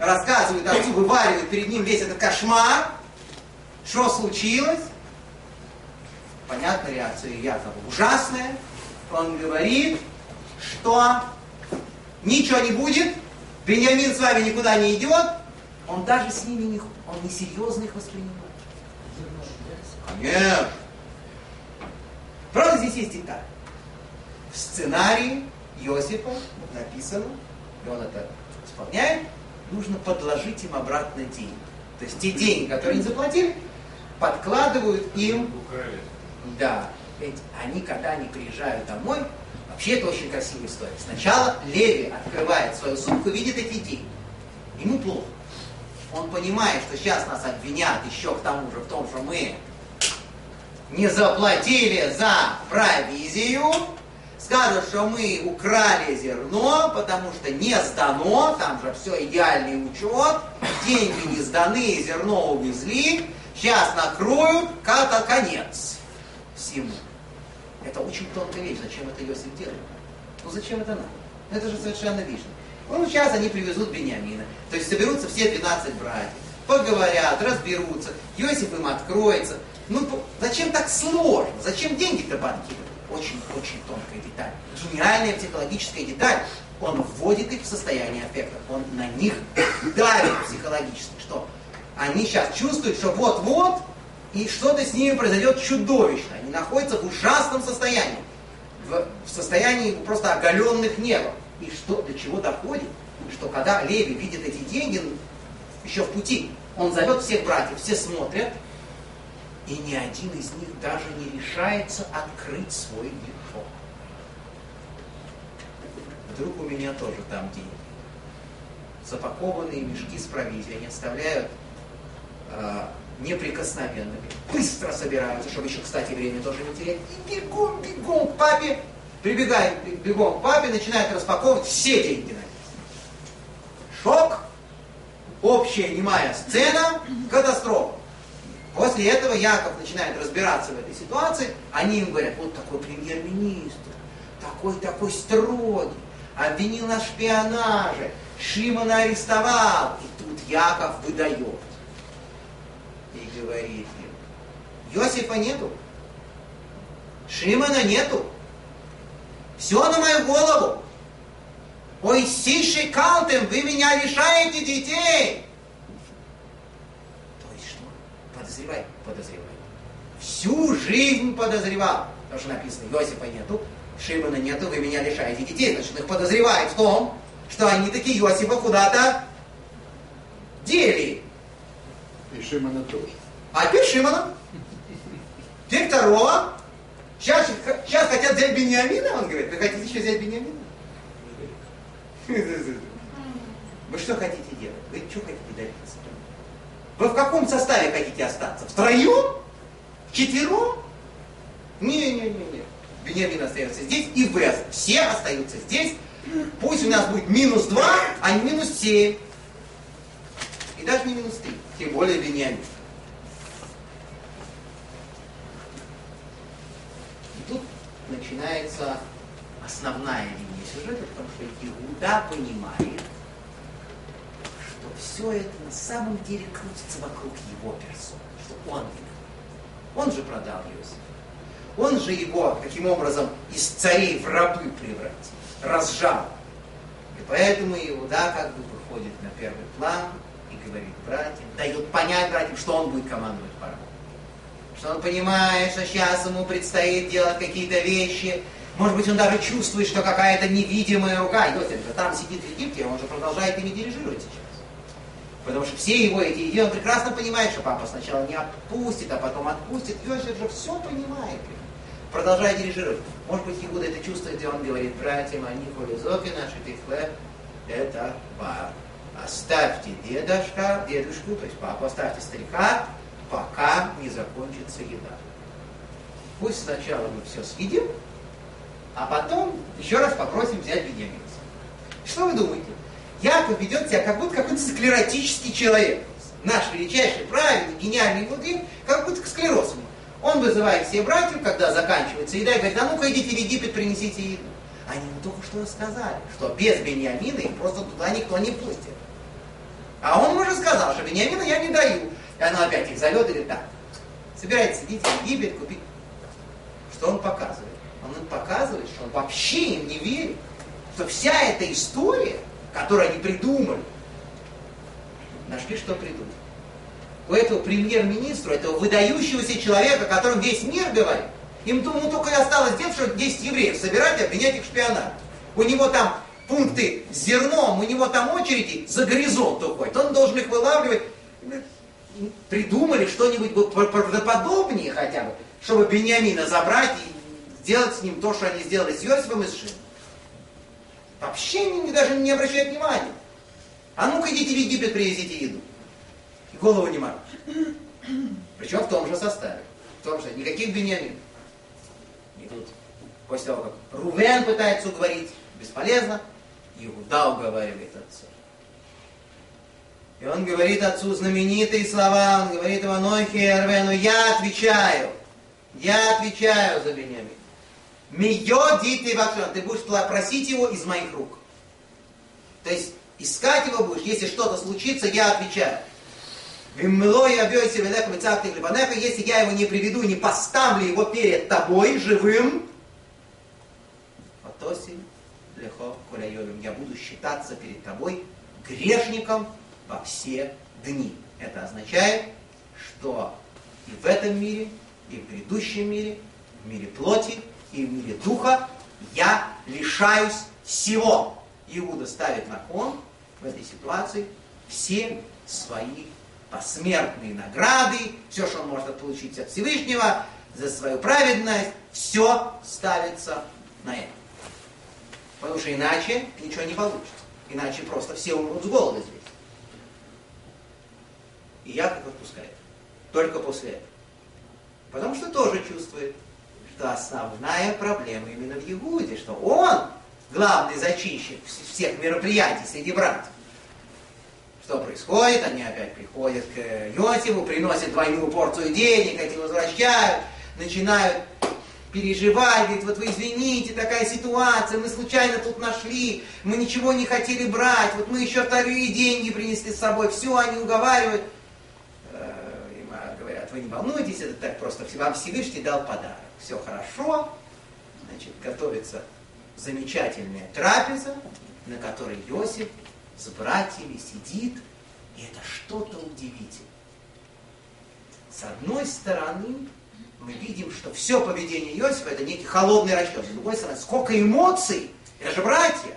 рассказывают отцу, вываривают перед ним весь этот кошмар. Что случилось? Понятная реакция Якова ужасная. Он говорит, что ничего не будет, Беньямин с вами никуда не идет, он даже с ними не, он несерьезно их воспринимает. Конечно. Правда, здесь есть деталь. В сценарии Иосифа написано, и он это исполняет, нужно подложить им обратно деньги. То есть те деньги, которые они заплатили, подкладывают им... Да. Ведь они, когда они приезжают домой, вообще это очень красивая история. Сначала Леви открывает свою сумку и видит эти деньги. Ему плохо. Он понимает, что сейчас нас обвинят еще к тому же в том, что мы не заплатили за провизию, скажут, что мы украли зерно, потому что не сдано, там же все идеальный учет, деньги не сданы, зерно увезли, сейчас накроют, как конец всему. Это очень тонкая вещь, зачем это Иосиф делает? Ну зачем это надо? Это же совершенно видно. Ну, сейчас они привезут Бениамина. То есть соберутся все 12 братьев, поговорят, разберутся, Иосиф им откроется. Ну, зачем так сложно? Зачем деньги-то банки? Очень-очень тонкая деталь. Гениальная психологическая деталь. Он вводит их в состояние аффекта. Он на них давит психологически. Что? Они сейчас чувствуют, что вот-вот, и что-то с ними произойдет чудовищно. Они находятся в ужасном состоянии. В, в состоянии просто оголенных нервов. И что, до чего доходит? Что когда Леви видит эти деньги, еще в пути, он зовет всех братьев, все смотрят, и ни один из них даже не решается открыть свой мешок. Вдруг у меня тоже там деньги. Запакованные мешки с провизией они оставляют э, неприкосновенными. Быстро собираются, чтобы еще, кстати, время тоже не терять. И бегом, бегом к папе, прибегает бегом к папе, начинает распаковывать все деньги на Шок, общая немая сцена, катастрофа. После этого Яков начинает разбираться в этой ситуации, они им говорят, вот такой премьер-министр, такой-такой строгий, обвинил нас в шпионаже, Шимона арестовал. И тут Яков выдает и говорит им, Иосифа нету, Шимона нету, все на мою голову. Ой, сиши калтем, вы меня лишаете детей. То есть что? Подозревай, подозревай. Всю жизнь подозревал. Потому что написано, Иосифа нету, Шимона нету, вы меня лишаете детей. Значит, их подозревают в том, что они такие Иосифа куда-то дели. И Шимона тоже. А теперь Шимона. Теперь второго. Сейчас, сейчас хотят взять Бениамина, он говорит. Вы хотите еще взять Бениамина? Вы что хотите делать? Вы что хотите добиться? Вы в каком составе хотите остаться? Втроем? Вчетвером? Не-не-не-не. Бениамин остается здесь, и вы все остаются здесь. Пусть у нас будет минус 2, а не минус 7. И даже не минус 3. Тем более Бениамин. И тут начинается основная линия сюжета, потому что Иуда понимает, все это на самом деле крутится вокруг его персоны, что он виноват. Он же продал Иосифа. Он же его таким образом из царей в рабы превратил, разжал. И поэтому Иуда как бы выходит на первый план и говорит братьям, дает понять братьям, что он будет командовать парадом. Что он понимает, что сейчас ему предстоит делать какие-то вещи, может быть, он даже чувствует, что какая-то невидимая рука, Иосиф же там сидит в Египте, он же продолжает ими дирижировать сейчас. Потому что все его эти идеи, он прекрасно понимает, что папа сначала не отпустит, а потом отпустит. Иосиф же все понимает. Продолжает дирижировать. Может быть, Иуда это чувствует, и он говорит, братьям, они хулизоки наши, ты хлеб, это бар. Оставьте дедушка, дедушку, то есть папу, оставьте старика, пока не закончится еда. Пусть сначала мы все съедим, а потом еще раз попросим взять Беньямина. Что вы думаете? Яков ведет себя как будто какой-то склеротический человек. Наш величайший праведник, гениальный мудрец, как будто склероз ему. Он вызывает всех братьев, когда заканчивается еда, и говорит, а ну-ка идите в Египет, принесите еду. Они ему только что рассказали, что без Беньямина их просто туда никто не пустит. А он уже сказал, что Бениамина я не даю. И она опять их зовет и говорит, так, собирайтесь, идите в Египет, купить. Что он показывает? Он им показывает, что он вообще им не верит, что вся эта история, которую они придумали, нашли, что придумать. У этого премьер-министра, этого выдающегося человека, о котором весь мир говорит, им ему только и осталось делать, что 10 евреев собирать и обвинять их в шпионаже. У него там пункты с зерном, у него там очереди за горизонт уходит. Он должен их вылавливать. Придумали что-нибудь правдоподобнее хотя бы, чтобы Бениамина забрать и сделать с ним то, что они сделали с Иосифом и с Шином. Вообще они даже не обращают внимания. А ну-ка идите в Египет, привезите еду. И голову не морочь. Причем в том же составе. В том же, никаких Бениаминов. И тут, после того, как Рувен пытается уговорить, бесполезно, Иуда уговаривает отца. И он говорит отцу знаменитые слова, он говорит ему, Нохи Рвену, я отвечаю, я отвечаю за Бениамин. Мио дити вакшан, ты будешь просить его из моих рук. То есть искать его будешь, если что-то случится, я отвечаю. Если я его не приведу, не поставлю его перед тобой живым, я буду считаться перед тобой грешником во все дни. Это означает, что и в этом мире, и в грядущем мире, в мире плоти, и в мире духа я лишаюсь всего. Иуда ставит на кон в этой ситуации все свои посмертные награды, все, что он может получить от Всевышнего, за свою праведность, все ставится на это. Потому что иначе ничего не получится. Иначе просто все умрут с голода здесь. И Яков отпускает. Только после этого. Потому что тоже чувствует, что основная проблема именно в Егуде, что он главный зачинщик всех мероприятий среди братьев. Что происходит? Они опять приходят к Иосифу, приносят двойную порцию денег, эти возвращают, начинают переживать, говорит, вот вы извините, такая ситуация, мы случайно тут нашли, мы ничего не хотели брать, вот мы еще вторые деньги принесли с собой, все, они уговаривают. Э, и говорят, вы не волнуйтесь, это так просто, вам Всевышний дал подарок, все хорошо, значит, готовится замечательная трапеза, на которой Иосиф с братьями сидит, и это что-то удивительное. С одной стороны, мы видим, что все поведение Иосифа это некий холодный расчет. С другой стороны, сколько эмоций, это же братья.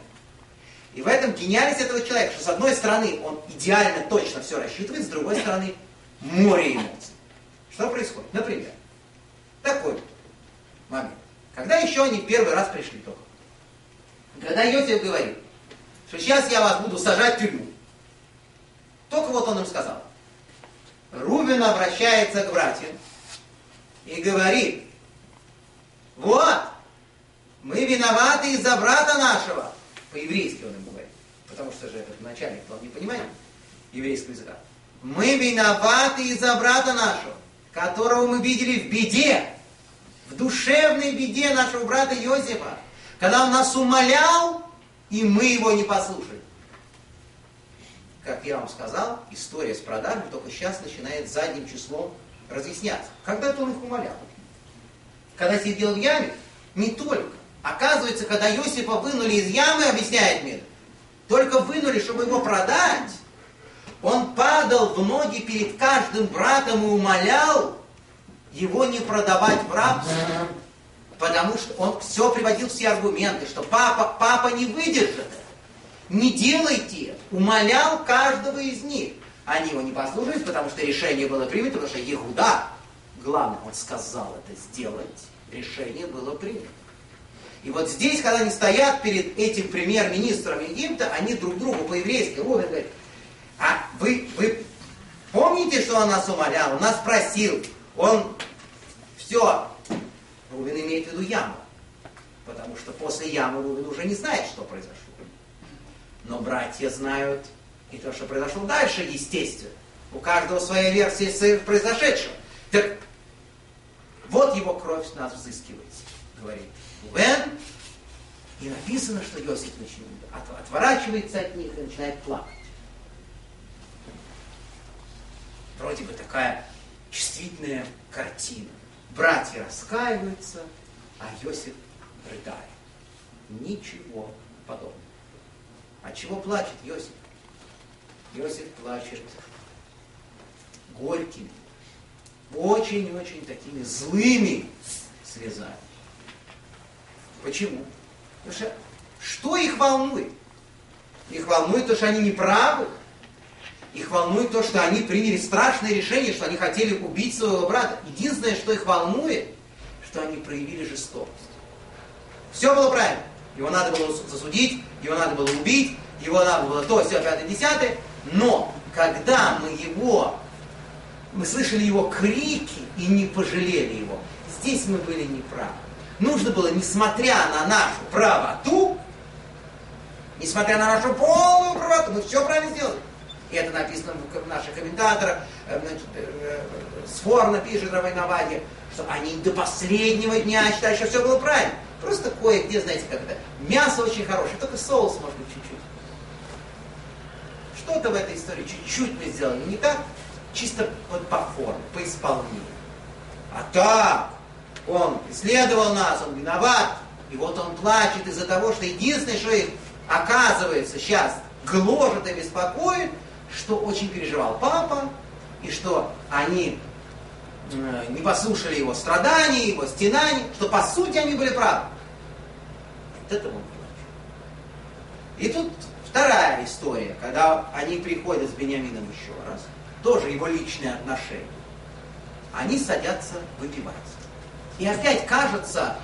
И в этом гениальность этого человека, что с одной стороны он идеально точно все рассчитывает, с другой стороны море эмоций. Что происходит? Например, такой момент. Когда еще они первый раз пришли только. Когда Иосиф говорит, что сейчас я вас буду сажать в тюрьму. Только вот он им сказал. Рубин обращается к братьям и говорит, вот, мы виноваты из-за брата нашего. По-еврейски он им говорит, потому что же этот начальник, он не понимает еврейского языка. Мы виноваты из-за брата нашего, которого мы видели в беде, в душевной беде нашего брата Иосифа, когда он нас умолял, и мы его не послушали. Как я вам сказал, история с продажей только сейчас начинает задним числом разъясняться. Когда-то он их умолял. Когда сидел в яме, не только. Оказывается, когда Иосифа вынули из ямы, объясняет мир, только вынули, чтобы его продать, он падал в ноги перед каждым братом и умолял его не продавать в рабство. Потому что он все приводил все аргументы, что папа, папа не выдержит. Не делайте. Умолял каждого из них. Они его не послушались, потому что решение было принято, потому что Егуда, главное, он сказал это сделать. Решение было принято. И вот здесь, когда они стоят перед этим премьер-министром Египта, они друг другу по-еврейски, Рубин говорит, а вы, вы помните, что он нас умолял, он нас просил, он все, Рубин имеет в виду яму, потому что после ямы Рубин уже не знает, что произошло. Но братья знают, и то, что произошло дальше, естественно. У каждого своя версия произошедшего. Так вот его кровь нас взыскивается, говорит Увен. И написано, что Иосиф начинает, отворачивается от них и начинает плакать. вроде бы такая чувствительная картина. Братья раскаиваются, а Иосиф рыдает. Ничего подобного. А чего плачет Иосиф? Иосиф плачет горькими, очень-очень такими злыми слезами. Почему? Потому что что их волнует? Их волнует то, что они не правы. Их волнует то, что они приняли страшное решение, что они хотели убить своего брата. Единственное, что их волнует, что они проявили жестокость. Все было правильно. Его надо было засудить, его надо было убить, его надо было то, все, пятое, десятое. Но когда мы его, мы слышали его крики и не пожалели его, здесь мы были неправы. Нужно было, несмотря на нашу правоту, несмотря на нашу полную правоту, мы все правильно сделали. И это написано в наших комментаторах, э, значит, э, Сфорно пишет Равайнаваде, что они до последнего дня считают, что все было правильно. Просто кое-где, знаете, как это, мясо очень хорошее, только соус, может быть, чуть-чуть. Что-то в этой истории чуть-чуть мы сделали не так, чисто вот по форме, по исполнению. А так, он преследовал нас, он виноват, и вот он плачет из-за того, что единственное, что их оказывается сейчас гложет и беспокоит, что очень переживал папа, и что они Э, не послушали его страданий, его стенаний, что по сути они были правы. Вот это он И тут вторая история, когда они приходят с Бениамином еще раз, тоже его личные отношения. Они садятся выпивать. И опять кажется,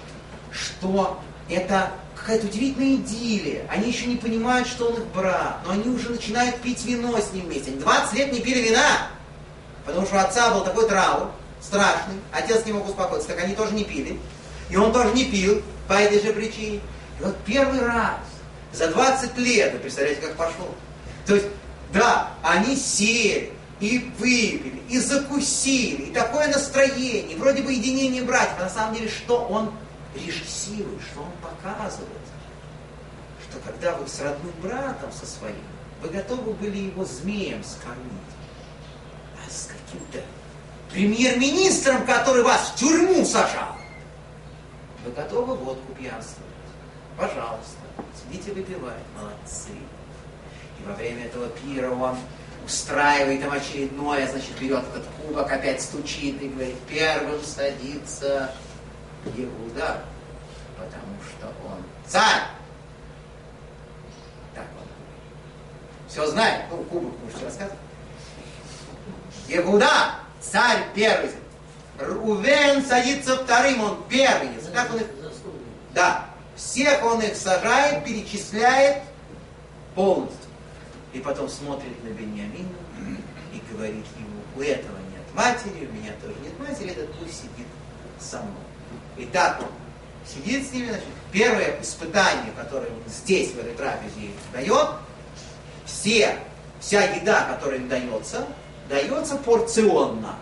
что это какая-то удивительная идиллия. Они еще не понимают, что он их брат, но они уже начинают пить вино с ним вместе. Они 20 лет не пили вина, потому что у отца был такой траур, страшный, отец не мог успокоиться, так они тоже не пили. И он тоже не пил по этой же причине. И вот первый раз за 20 лет, вы представляете, как пошло. То есть, да, они сели, и выпили, и закусили, и такое настроение, вроде бы единение братьев, а на самом деле что он режиссирует, что он показывает, что когда вы с родным братом со своим, вы готовы были его змеем скормить, а с каким-то премьер-министром, который вас в тюрьму сажал. Вы готовы водку пьянствовать? Пожалуйста, сидите выпивать, молодцы. И во время этого пира он устраивает им очередное, значит, берет этот кубок, опять стучит и говорит, первым садится Иуда, потому что он царь. Так он. Все знает, ну, кубок можете рассказывать. Иуда, Царь первый. Рувен садится вторым, он первенец. Как он их... Да. Всех он их сажает, перечисляет полностью. И потом смотрит на Беньямина и говорит ему, у этого нет матери, у меня тоже нет матери, этот пусть сидит со мной. И так он сидит с ними, значит, первое испытание, которое он здесь, в этой трапезе, дает, все, вся еда, которая им дается, дается порционно.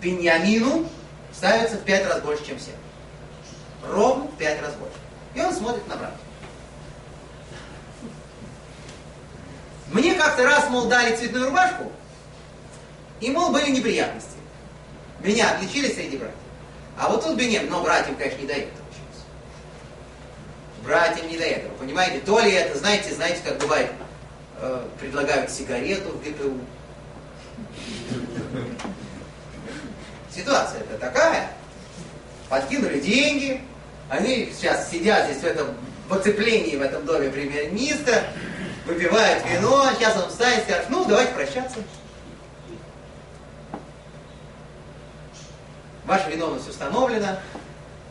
Беньямину ставится в пять раз больше, чем всем. Ровно в пять раз больше. И он смотрит на брата. Мне как-то раз, мол, дали цветную рубашку, и, мол, были неприятности. Меня отличили среди братьев. А вот тут Бенем, но братьям, конечно, не дает этого сейчас. Братьям не до этого, понимаете? То ли это, знаете, знаете, как бывает, э, предлагают сигарету в ГПУ, Ситуация это такая. Подкинули деньги, они сейчас сидят здесь в этом в оцеплении в этом доме премьер-министра, выпивают вино, сейчас он встанет и скажет, ну, давайте прощаться. Ваша виновность установлена.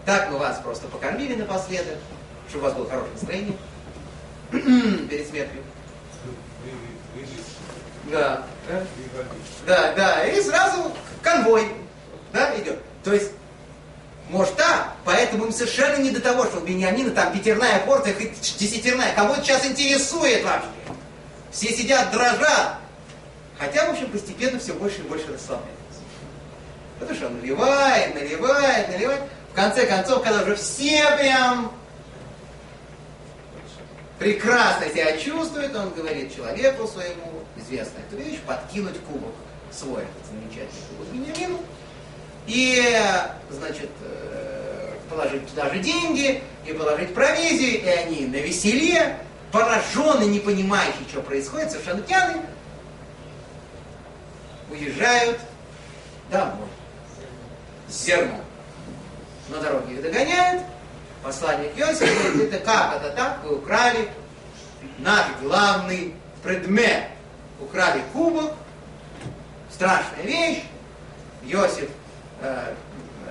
Так мы вас просто покормили напоследок, чтобы у вас было хорошее настроение перед смертью. Да. Да, да. И сразу конвой да, идет. То есть, может так, поэтому им совершенно не до того, что у Бениамина там пятерная порция, хоть десятерная. Кого сейчас интересует вообще? Все сидят, дрожат. Хотя, в общем, постепенно все больше и больше расслабляется. Потому что наливает, наливает, наливает. В конце концов, когда уже все прям прекрасно себя чувствуют, он говорит человеку своему, известная эту вещь, подкинуть кубок свой этот замечательный кубок Бениамину, и, значит, э, положить туда же деньги, и положить провизию, и они на веселе, пораженные, не понимающие, что происходит, совершенно пьяные, уезжают домой. С зерном. На дороге их догоняют, посланник Йосиф говорит, это как, это так, вы украли наш главный предмет. Украли кубок, страшная вещь. Йосиф, э,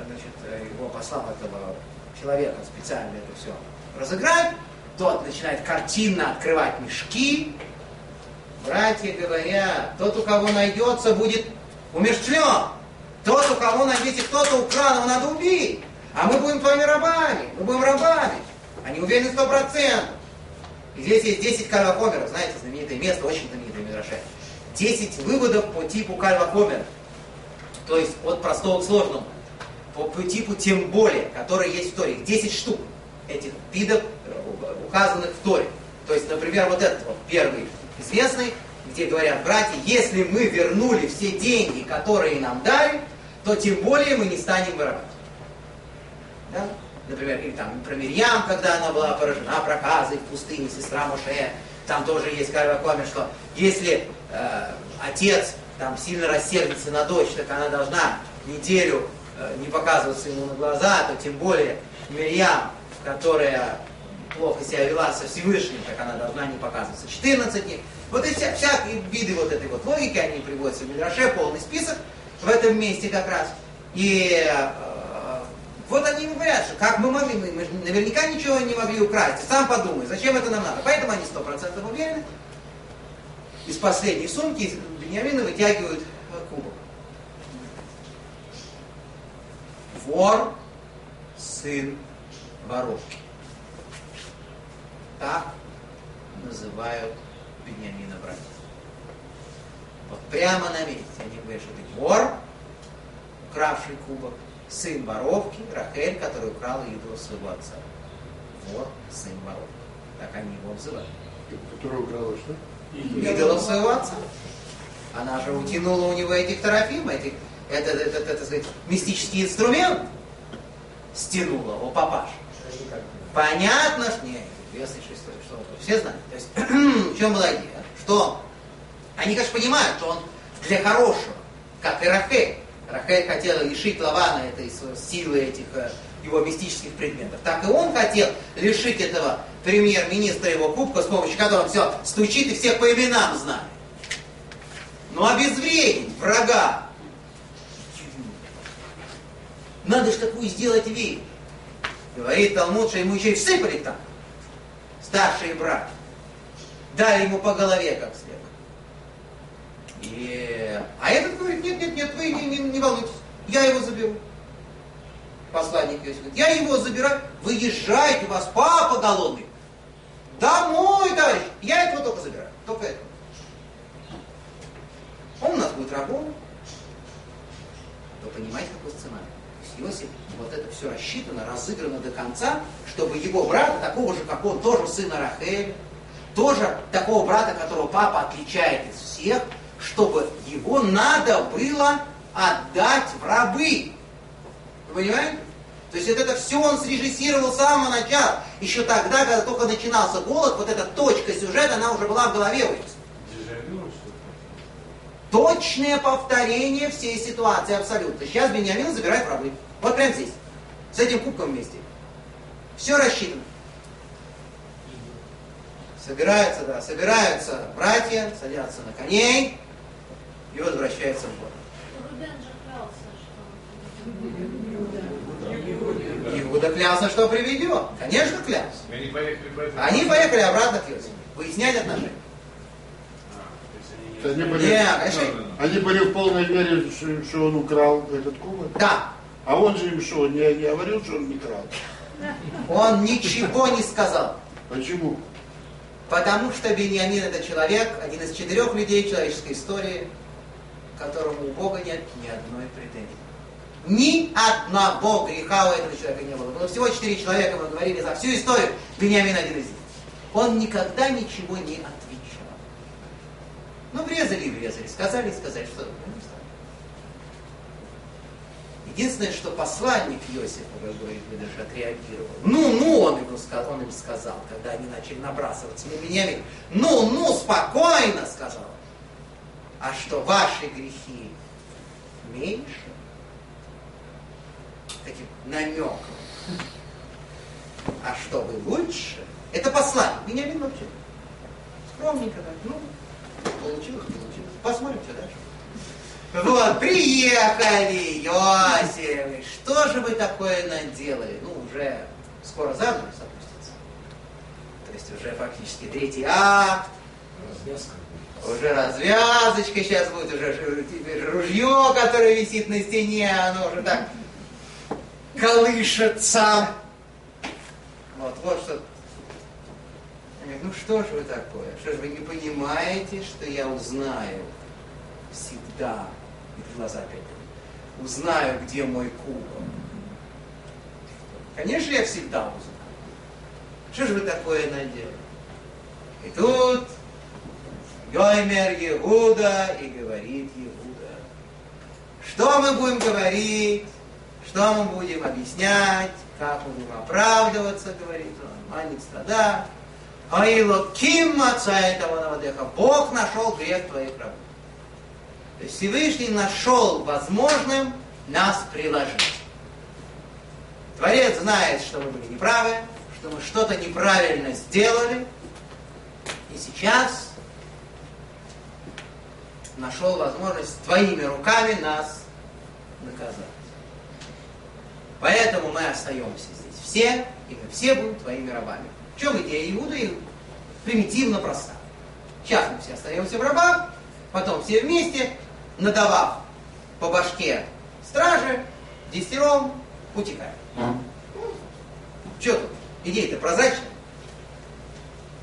значит, его послал этого человека специально это все разыграть. Тот начинает картинно открывать мешки. Братья говорят, тот, у кого найдется, будет умершлен. Тот, у кого найдете, кто-то украл, его надо убить. А мы будем твоими рабами, мы будем рабами. Они уверены сто процентов. Здесь есть 10 кальвакомеров, знаете, знаменитое место, очень знаменитое Мидраше. 10 выводов по типу кальвакомера. То есть от простого к сложному. По, по типу тем более, которые есть в Торе. 10 штук этих видов, э, указанных в Торе. То есть, например, вот этот вот первый известный, где говорят, братья, если мы вернули все деньги, которые нам дали, то тем более мы не станем воровать. Да? Например, или там про Мирьям, когда она была поражена проказой в пустыне, сестра Моше, там тоже есть Кальвакоме, что если э, отец там сильно рассердится на дочь, так она должна неделю э, не показываться ему на глаза, то тем более Мирьям, которая плохо себя вела со Всевышним, так она должна не показываться 14 дней. Вот и вся, всякие виды вот этой вот логики, они приводятся в Мидраше, полный список в этом месте как раз. И э, вот они говорят, что как мы могли, мы, мы наверняка ничего не могли украсть. Сам подумай, зачем это нам надо. Поэтому они сто процентов уверены. Из последней сумки Бениамина вытягивают кубок. Вор, сын воровки. Так называют Бениамина братьев. Вот прямо на месте что ты вор, укравший кубок, сын воровки, Рахель, который украл идол своего отца. Вот сын воровки. Так они его обзывают. Который украл что? Идола своего отца. Она же утянула у него этих трофим, этих, это, это, это, это, сказать, мистический инструмент. Стянула у папаш. Понятно, что нет, известно, что, что все знают. То есть, в чем была идея? Что они, конечно, понимают, что он для хорошего, как и Рахель, Рахель хотела лишить Лавана этой силы этих э, его мистических предметов. Так и он хотел лишить этого премьер-министра его кубка, с помощью которого все стучит и всех по именам знает. Но обезвредить врага. Надо же такую сделать вещь. Говорит Талмуд, что ему еще и всыпали там. Старшие братья. Дали ему по голове как следует. И... А этот говорит, нет, нет, нет, вы не, не, не волнуйтесь, я его заберу. Посланник Иосиф говорит, я его забираю, выезжайте, у вас папа голодный. Домой, товарищ, я этого только забираю, только этого. Он у нас будет рабом. Вы понимаете, какой сценарий? То есть Иосиф, вот это все рассчитано, разыграно до конца, чтобы его брата, такого же, как он, тоже сына Рахеля, тоже такого брата, которого папа отличает из всех, чтобы его надо было отдать в рабы. Вы понимаете? То есть вот это все он срежиссировал с самого начала. Еще тогда, когда только начинался голод, вот эта точка сюжета, она уже была в голове у них. Точное повторение всей ситуации абсолютно. Сейчас Бениамин забирает в рабы. Вот прямо здесь. С этим кубком вместе. Все рассчитано. Собираются, да, собираются братья, садятся на коней, и возвращается в город. Иуда клялся, что приведет. Конечно, клялся. Они поехали, Они поехали обратно к Иосифу. Выяснять отношения. Они были, Нет, конечно. они были в полной что, что он украл этот кубок. Да, А он же им что, не, не говорил, что он не крал? он ничего не сказал. Почему? Потому что Беньямин это человек, один из четырех людей человеческой истории, которому у Бога нет ни одной претензии. Ни одного греха у этого человека не было. Было всего четыре человека, мы говорили за всю историю, Беньямин один из них. Он никогда ничего не отвечал. Ну, врезали и врезали, сказали и сказали, что Единственное, что посланник Иосифа, как говорит даже отреагировал. Ну, ну, он, ему сказал, он им сказал, когда они начали набрасываться на Вениамин. Ну, ну, спокойно, сказал. А что ваши грехи меньше? Таким намеком. А что вы лучше? Это посланник. Вениамин вообще скромненько так. Ну, получилось, получилось. Посмотрим, что дальше. Вот, приехали, Йосиф, что же вы такое наделали? Ну, уже скоро занавес опустится. То есть уже фактически третий акт. Развязка. Уже развязочка сейчас будет, уже теперь ружье, которое висит на стене, оно уже так колышется. Вот, вот что. Ну что же вы такое? Что же вы не понимаете, что я узнаю всегда и глаза опять узнаю, где мой кубок. Конечно, я всегда узнаю. Что же вы такое надели? И тут Йоймер Иуда и говорит Иуда. Что мы будем говорить? Что мы будем объяснять? Как мы будем оправдываться, говорит он. Маник стада. Аило Ким отца этого Навадеха. Бог нашел грех твоих рабов. То есть Всевышний нашел возможным нас приложить. Творец знает, что мы были неправы, что мы что-то неправильно сделали, и сейчас нашел возможность твоими руками нас наказать. Поэтому мы остаемся здесь все, и мы все будем твоими рабами. В чем идея Иуды? Примитивно проста. Сейчас мы все остаемся в рабах, потом все вместе надавав по башке стражи, десятером утекает. Что тут? Идея-то прозрачная.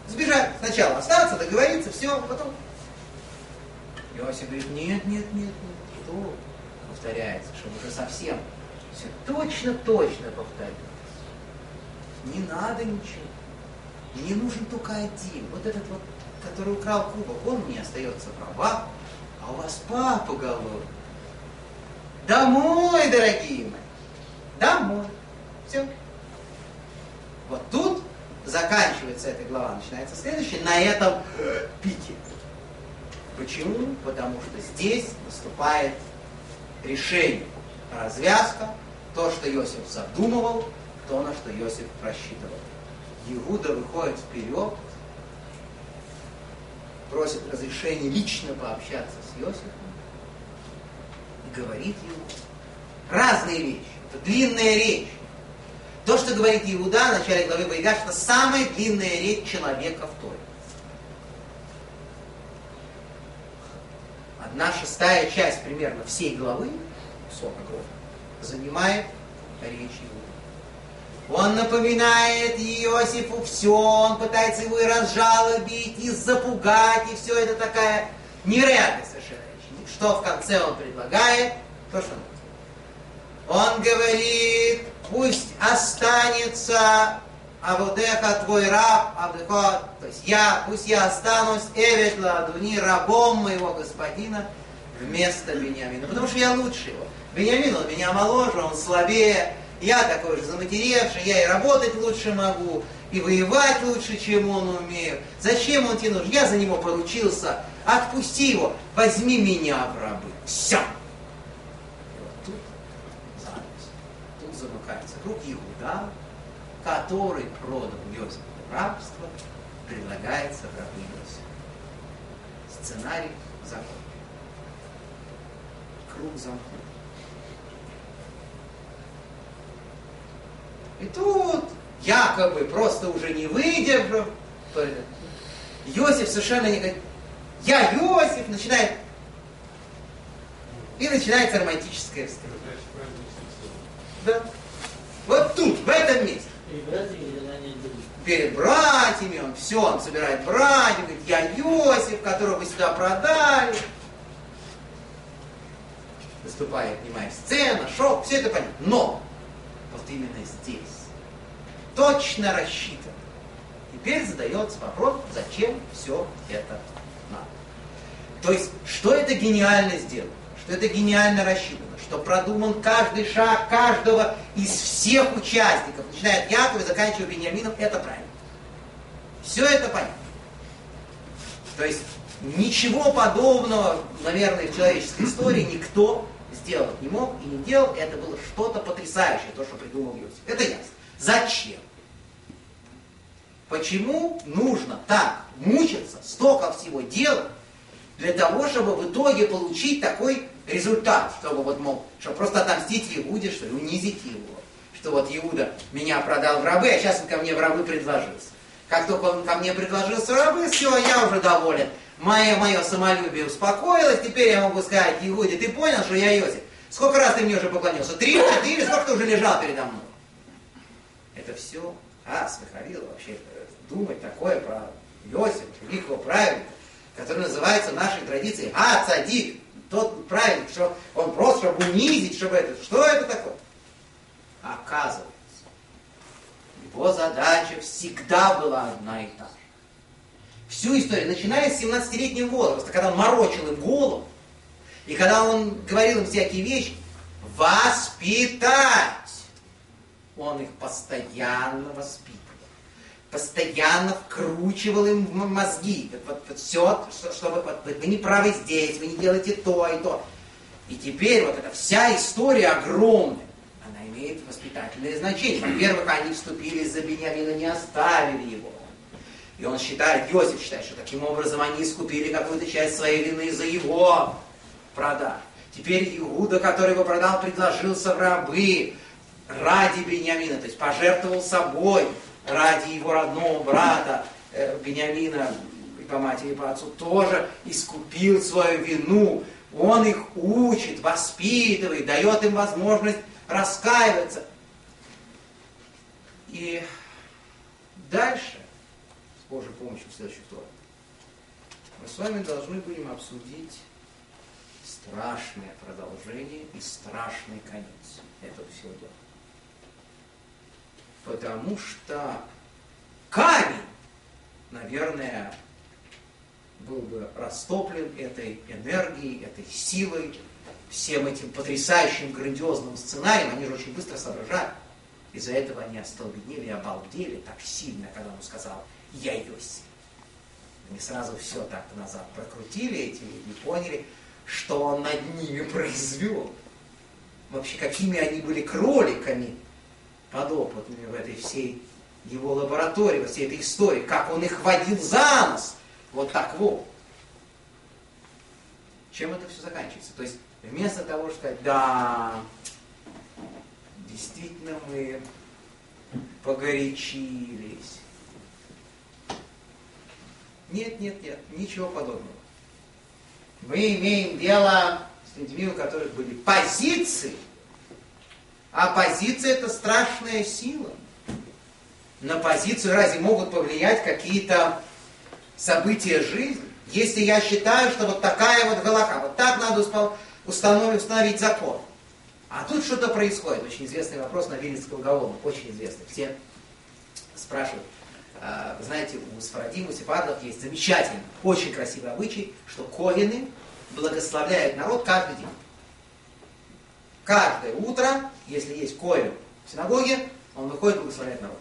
Сбежать. Сначала остаться, договориться, все, потом. Иосиф говорит, нет, нет, нет, нет, что? Повторяется, что уже совсем все точно-точно повторяется. Не надо ничего. Мне нужен только один. Вот этот вот, который украл кубок, он мне остается права, а у вас папа голодный. Домой, дорогие мои. Домой. Все. Вот тут заканчивается эта глава, начинается следующая, на этом пике. Почему? Потому что здесь наступает решение, развязка, то, что Иосиф задумывал, то, на что Иосиф просчитывал. Иуда выходит вперед, просит разрешения лично пообщаться с Иосифом и говорит ему разные вещи. Это длинная речь. То, что говорит Иуда в начале главы Байгаш, это самая длинная речь человека в Торе. Одна шестая часть примерно всей главы, 40 глав, занимает речь Иуда. Он напоминает Иосифу все, он пытается его и разжалобить, и запугать, и все это такая нереальная совершенно речь. Что в конце он предлагает? То, что он говорит, пусть останется Авудеха, твой раб, Авдеха, то есть я, пусть я останусь Эвет Ладуни, рабом моего господина, вместо Бениамина. Потому что я лучше его. Бениамин, он меня моложе, он слабее, я такой же заматеревший, я и работать лучше могу, и воевать лучше, чем он умею. Зачем он тебе нужен? Я за него поручился. Отпусти его, возьми меня в рабы. Все. И вот тут занавес. Тут замыкается круг Иуда, который продал Иосифа в рабство, предлагается в рабы. Сценарий закончен. Круг замкнут. И тут, якобы, просто уже не выдержав, Иосиф совершенно не говорит, я Иосиф, начинает, и начинается романтическая встреча. Да. Вот тут, в этом месте. Перед братьями он все, он собирает братьев, говорит, я Иосиф, которого вы сюда продали. Выступает, понимаешь, сцена, шок, все это понятно. Но вот именно здесь. Точно рассчитано. Теперь задается вопрос, зачем все это надо. То есть, что это гениально сделано, что это гениально рассчитано, что продуман каждый шаг каждого из всех участников, начиная от Якова и заканчивая Бениамином, это правильно. Все это понятно. То есть, ничего подобного, наверное, в человеческой истории никто сделать не мог и не делал. Это было что-то потрясающее, то, что придумал Иосиф. Это ясно. Зачем? Почему нужно так мучиться, столько всего делать, для того, чтобы в итоге получить такой результат, чтобы вот, мол, чтобы просто отомстить Иуде, что ли, унизить его, что вот Иуда меня продал в рабы, а сейчас он ко мне в рабы предложился. Как только он ко мне предложился в рабы, все, я уже доволен. Мое, мое самолюбие успокоилось, теперь я могу сказать, Иуде, ты понял, что я Иосиф? Сколько раз ты мне уже поклонился? Три, четыре, сколько ты уже лежал передо мной? Это все, а, Смеховил вообще э, думать такое про Иосифа, великого праведника, который называется в нашей традиции А Цадик, тот праведник, что он просто, чтобы унизить, чтобы это, что это такое? Оказывается, его задача всегда была одна и та же. Всю историю, начиная с 17-летнего возраста, когда он морочил им голову, и когда он говорил им всякие вещи, воспитать, он их постоянно воспитывал постоянно вкручивал им в мозги. Вот, вот, все, что, что вы, вот, вы не правы здесь, вы не делаете то и то. И теперь вот эта вся история огромная, она имеет воспитательное значение. Во-первых, они вступили за Бениамина, не оставили его. И он считает, Иосиф считает, что таким образом они искупили какую-то часть своей вины за его продаж. Теперь Иуда, который его продал, предложился в рабы ради Бениамина, то есть пожертвовал собой, ради его родного брата э, Бениамина и по матери, и по отцу, тоже искупил свою вину. Он их учит, воспитывает, дает им возможность раскаиваться. И дальше, с Божьей помощью в следующий вторник, мы с вами должны будем обсудить страшное продолжение и страшный конец этого всего дела. Потому что камень, наверное, был бы растоплен этой энергией, этой силой, всем этим потрясающим, грандиозным сценарием. Они же очень быстро соображали. Из-за этого они остолбенели и обалдели так сильно, когда он сказал «Я Йосиф». Они сразу все так назад прокрутили, эти люди поняли, что он над ними произвел. Вообще, какими они были кроликами, подопытными в этой всей его лаборатории, во всей этой истории, как он их водил за нос. Вот так вот. Чем это все заканчивается? То есть вместо того, чтобы сказать, да, действительно мы погорячились. Нет, нет, нет, ничего подобного. Мы имеем дело с людьми, у которых были позиции, а позиция это страшная сила. На позицию разве могут повлиять какие-то события жизни? Если я считаю, что вот такая вот галака, вот так надо установить, установить закон. А тут что-то происходит. Очень известный вопрос на Вильнинского уголовного, очень известный. Все спрашивают. А, знаете, у Сфарадим, у Сефардов есть замечательный, очень красивый обычай, что ковины благословляют народ каждый день. Каждое утро, если есть коин в синагоге, он выходит и благословляет народ.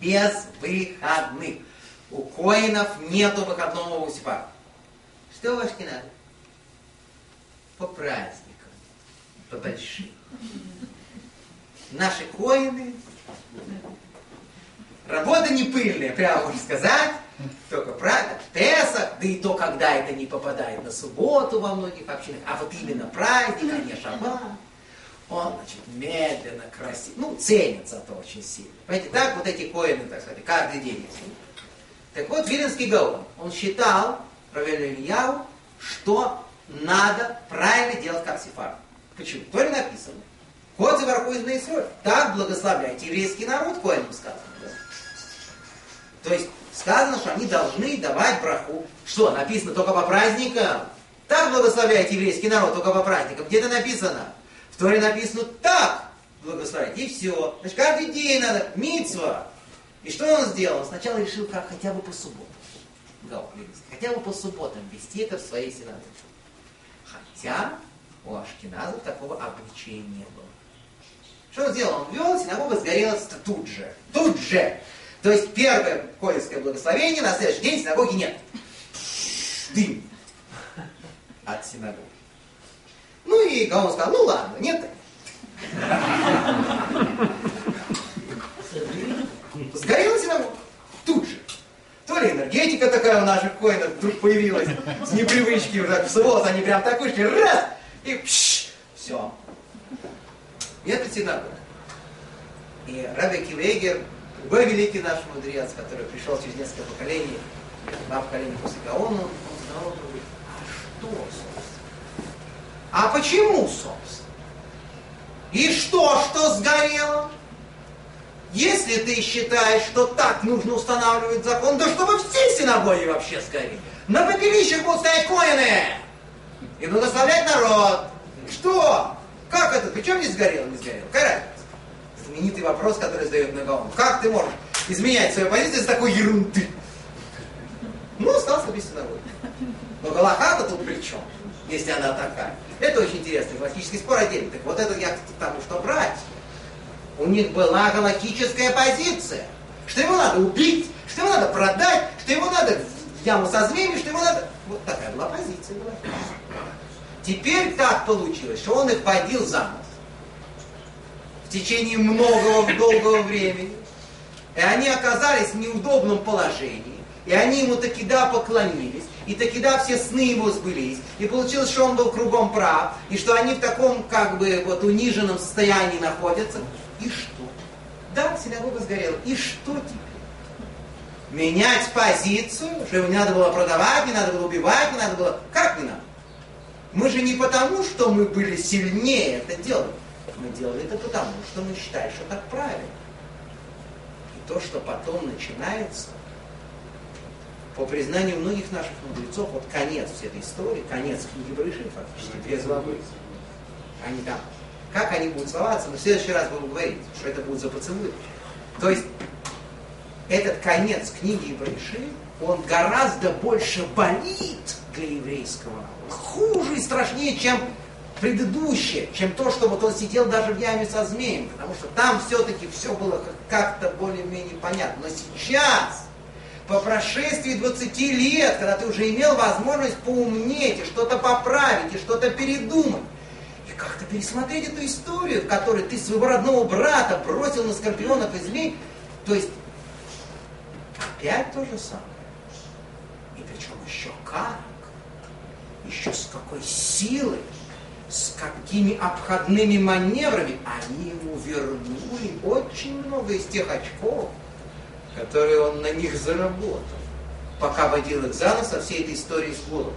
Без выходных. У коинов нету выходного усипа. Что ваш надо? По праздникам, по большим. Наши коины, работа не пыльная, прямо можно сказать, только правда, Песах, да и то, когда это не попадает на субботу во многих общинах, а вот именно праздник, а не шаббат, он, значит, медленно, красиво, ну, ценится это очень сильно. Понимаете, так вот эти коины, так сказать, каждый день. Так вот, Виленский Гаон, он считал, правильно Ильяу, что надо правильно делать как сефар. Почему? То ли написано. Кот за из Так благословляйте еврейский народ, коинам сказано. Да? То есть сказано, что они должны давать браху. Что, написано только по праздникам? Так благословляет еврейский народ только по праздникам. Где-то написано. В Торе написано так благословить. И все. Значит, каждый день надо. Мицва. И что он сделал? Сначала решил, как хотя бы по. Гаон Вилинский, хотя бы по субботам вести это в своей синагоге. Хотя у Ашкиназов такого обычая не было. Что он сделал? Он ввел, синагога сгорела тут же. Тут же! То есть первое колевское благословение, на следующий день синагоги нет. Дым от синагоги. Ну и Гаон сказал, ну ладно, нет. Сгорела синагога. Тут же. То ли энергетика такая у наших коинов вдруг появилась, с непривычки уже, в субботу они прям так вышли, раз, и пш, все. Это синагога. И Раби Кивегер, другой великий наш мудрец, который пришел через несколько поколений, два поколения после Гаона, он сказал, говорит, а что, собственно? А почему, собственно? И что, что сгорело? Если ты считаешь, что так нужно устанавливать закон, да чтобы все синагоги вообще сгорели. На попелищах будут стоять коины и благословлять народ. Что? Как это? Причем не сгорело, не сгорело? Разница? Знаменитый вопрос, который задает Нагаон. Как ты можешь изменять свою позицию с такой ерунды? Ну, остался без синагоги. Но Галахата тут при чем, если она такая? Это очень интересный галактический спор отдельный. Так вот это я к тому, что брать. У них была галактическая позиция, что его надо убить, что его надо продать, что его надо в яму со змеями, что его надо... Вот такая была позиция галактическая. Теперь так получилось, что он их водил за нос в течение многого долгого времени. И они оказались в неудобном положении. И они ему таки да поклонились. И таки да все сны его сбылись. И получилось, что он был кругом прав. И что они в таком как бы вот униженном состоянии находятся. И что? Да, синагога сгорела. И что теперь? Менять позицию, что его не надо было продавать, не надо было убивать, не надо было... Как не надо? Мы же не потому, что мы были сильнее это делали. Мы делали это потому, что мы считали, что так правильно. И то, что потом начинается, по признанию многих наших мудрецов, вот конец всей этой истории, конец книги Брыши, фактически, две главы. Они там, как они будут целоваться, мы в следующий раз будем говорить, что это будет за поцелуй. То есть, этот конец книги Брыши, он гораздо больше болит для еврейского народа. Хуже и страшнее, чем предыдущее, чем то, что вот он сидел даже в яме со змеем, потому что там все-таки все было как-то более-менее понятно. Но сейчас, по прошествии 20 лет, когда ты уже имел возможность поумнеть и что-то поправить, и что-то передумать, и как-то пересмотреть эту историю, в которой ты своего родного брата бросил на скорпионов и змей, то есть опять то же самое. И причем еще как, еще с какой силой, с какими обходными маневрами они ему вернули очень много из тех очков, которые он на них заработал, пока водил их за нос со всей этой историей с голодом.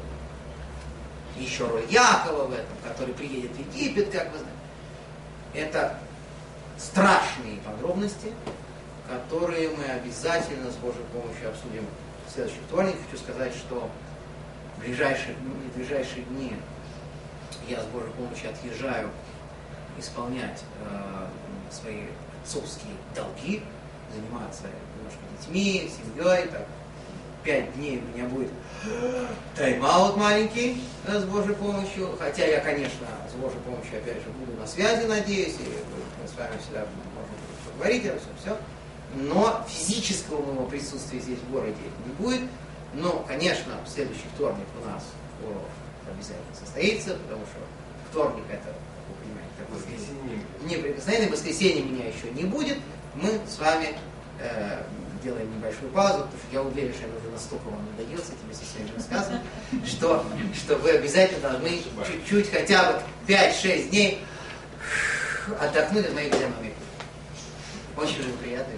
Еще роль Якова в этом, который приедет в Египет, как вы знаете. Это страшные подробности, которые мы обязательно с Божьей помощью обсудим в следующий вторник. Хочу сказать, что в ближайшие, ну, в ближайшие дни я с Божьей помощью отъезжаю исполнять э, свои отцовские долги, заниматься немножко детьми, семьей, так, пять дней у меня будет тайм-аут маленький да, с Божьей помощью, хотя я, конечно, с Божьей помощью, опять же, буду на связи, надеюсь, и мы с вами всегда можем поговорить всем, все, но физического моего присутствия здесь в городе не будет, но, конечно, в следующий вторник у нас урок обязательно состоится, потому что вторник это, вы понимаете, такой Воскресенье. неприкосновенный, воскресенье меня еще не будет, мы с вами э, делаем небольшую паузу, потому что я уверен, что я уже настолько вам надоел с этими своими рассказами, что, что вы обязательно должны чуть-чуть, хотя бы 5-6 дней отдохнуть от моей экономики. Очень приятно